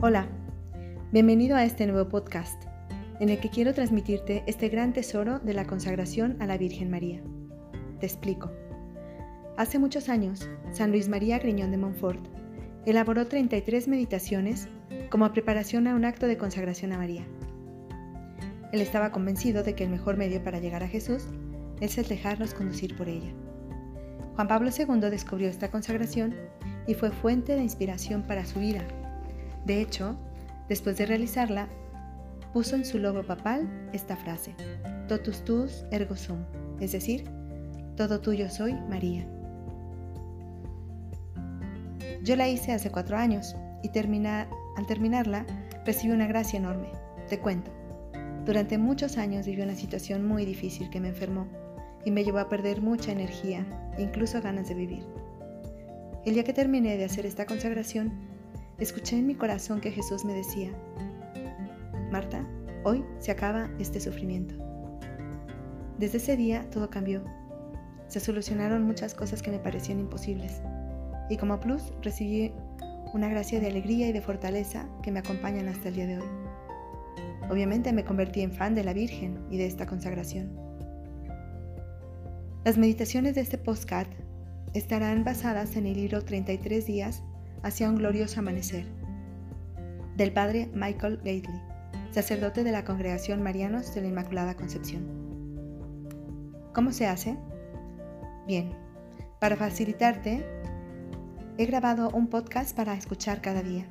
Hola, bienvenido a este nuevo podcast, en el que quiero transmitirte este gran tesoro de la consagración a la Virgen María. Te explico. Hace muchos años, San Luis María Griñón de Montfort elaboró 33 meditaciones como preparación a un acto de consagración a María. Él estaba convencido de que el mejor medio para llegar a Jesús es el dejarnos conducir por ella. Juan Pablo II descubrió esta consagración y fue fuente de inspiración para su vida de hecho, después de realizarla, puso en su logo papal esta frase, Totus tuus ergo sum, es decir, todo tuyo soy María. Yo la hice hace cuatro años y al terminarla recibí una gracia enorme. Te cuento. Durante muchos años viví una situación muy difícil que me enfermó y me llevó a perder mucha energía, incluso ganas de vivir. El día que terminé de hacer esta consagración, escuché en mi corazón que Jesús me decía, Marta, hoy se acaba este sufrimiento. Desde ese día todo cambió. Se solucionaron muchas cosas que me parecían imposibles. Y como plus recibí una gracia de alegría y de fortaleza que me acompañan hasta el día de hoy. Obviamente me convertí en fan de la Virgen y de esta consagración. Las meditaciones de este postcat estarán basadas en el libro 33 días hacia un glorioso amanecer, del padre Michael Gately, sacerdote de la Congregación Marianos de la Inmaculada Concepción. ¿Cómo se hace? Bien, para facilitarte, he grabado un podcast para escuchar cada día.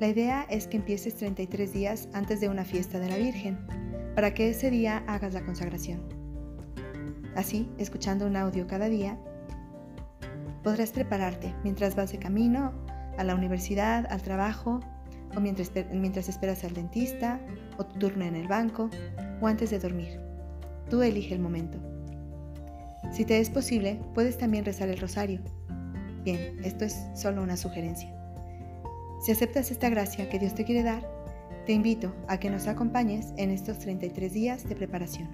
La idea es que empieces 33 días antes de una fiesta de la Virgen, para que ese día hagas la consagración. Así, escuchando un audio cada día, podrás prepararte mientras vas de camino a la universidad, al trabajo, o mientras, mientras esperas al dentista, o tu turno en el banco, o antes de dormir. Tú elige el momento. Si te es posible, puedes también rezar el rosario. Bien, esto es solo una sugerencia. Si aceptas esta gracia que Dios te quiere dar, te invito a que nos acompañes en estos 33 días de preparación.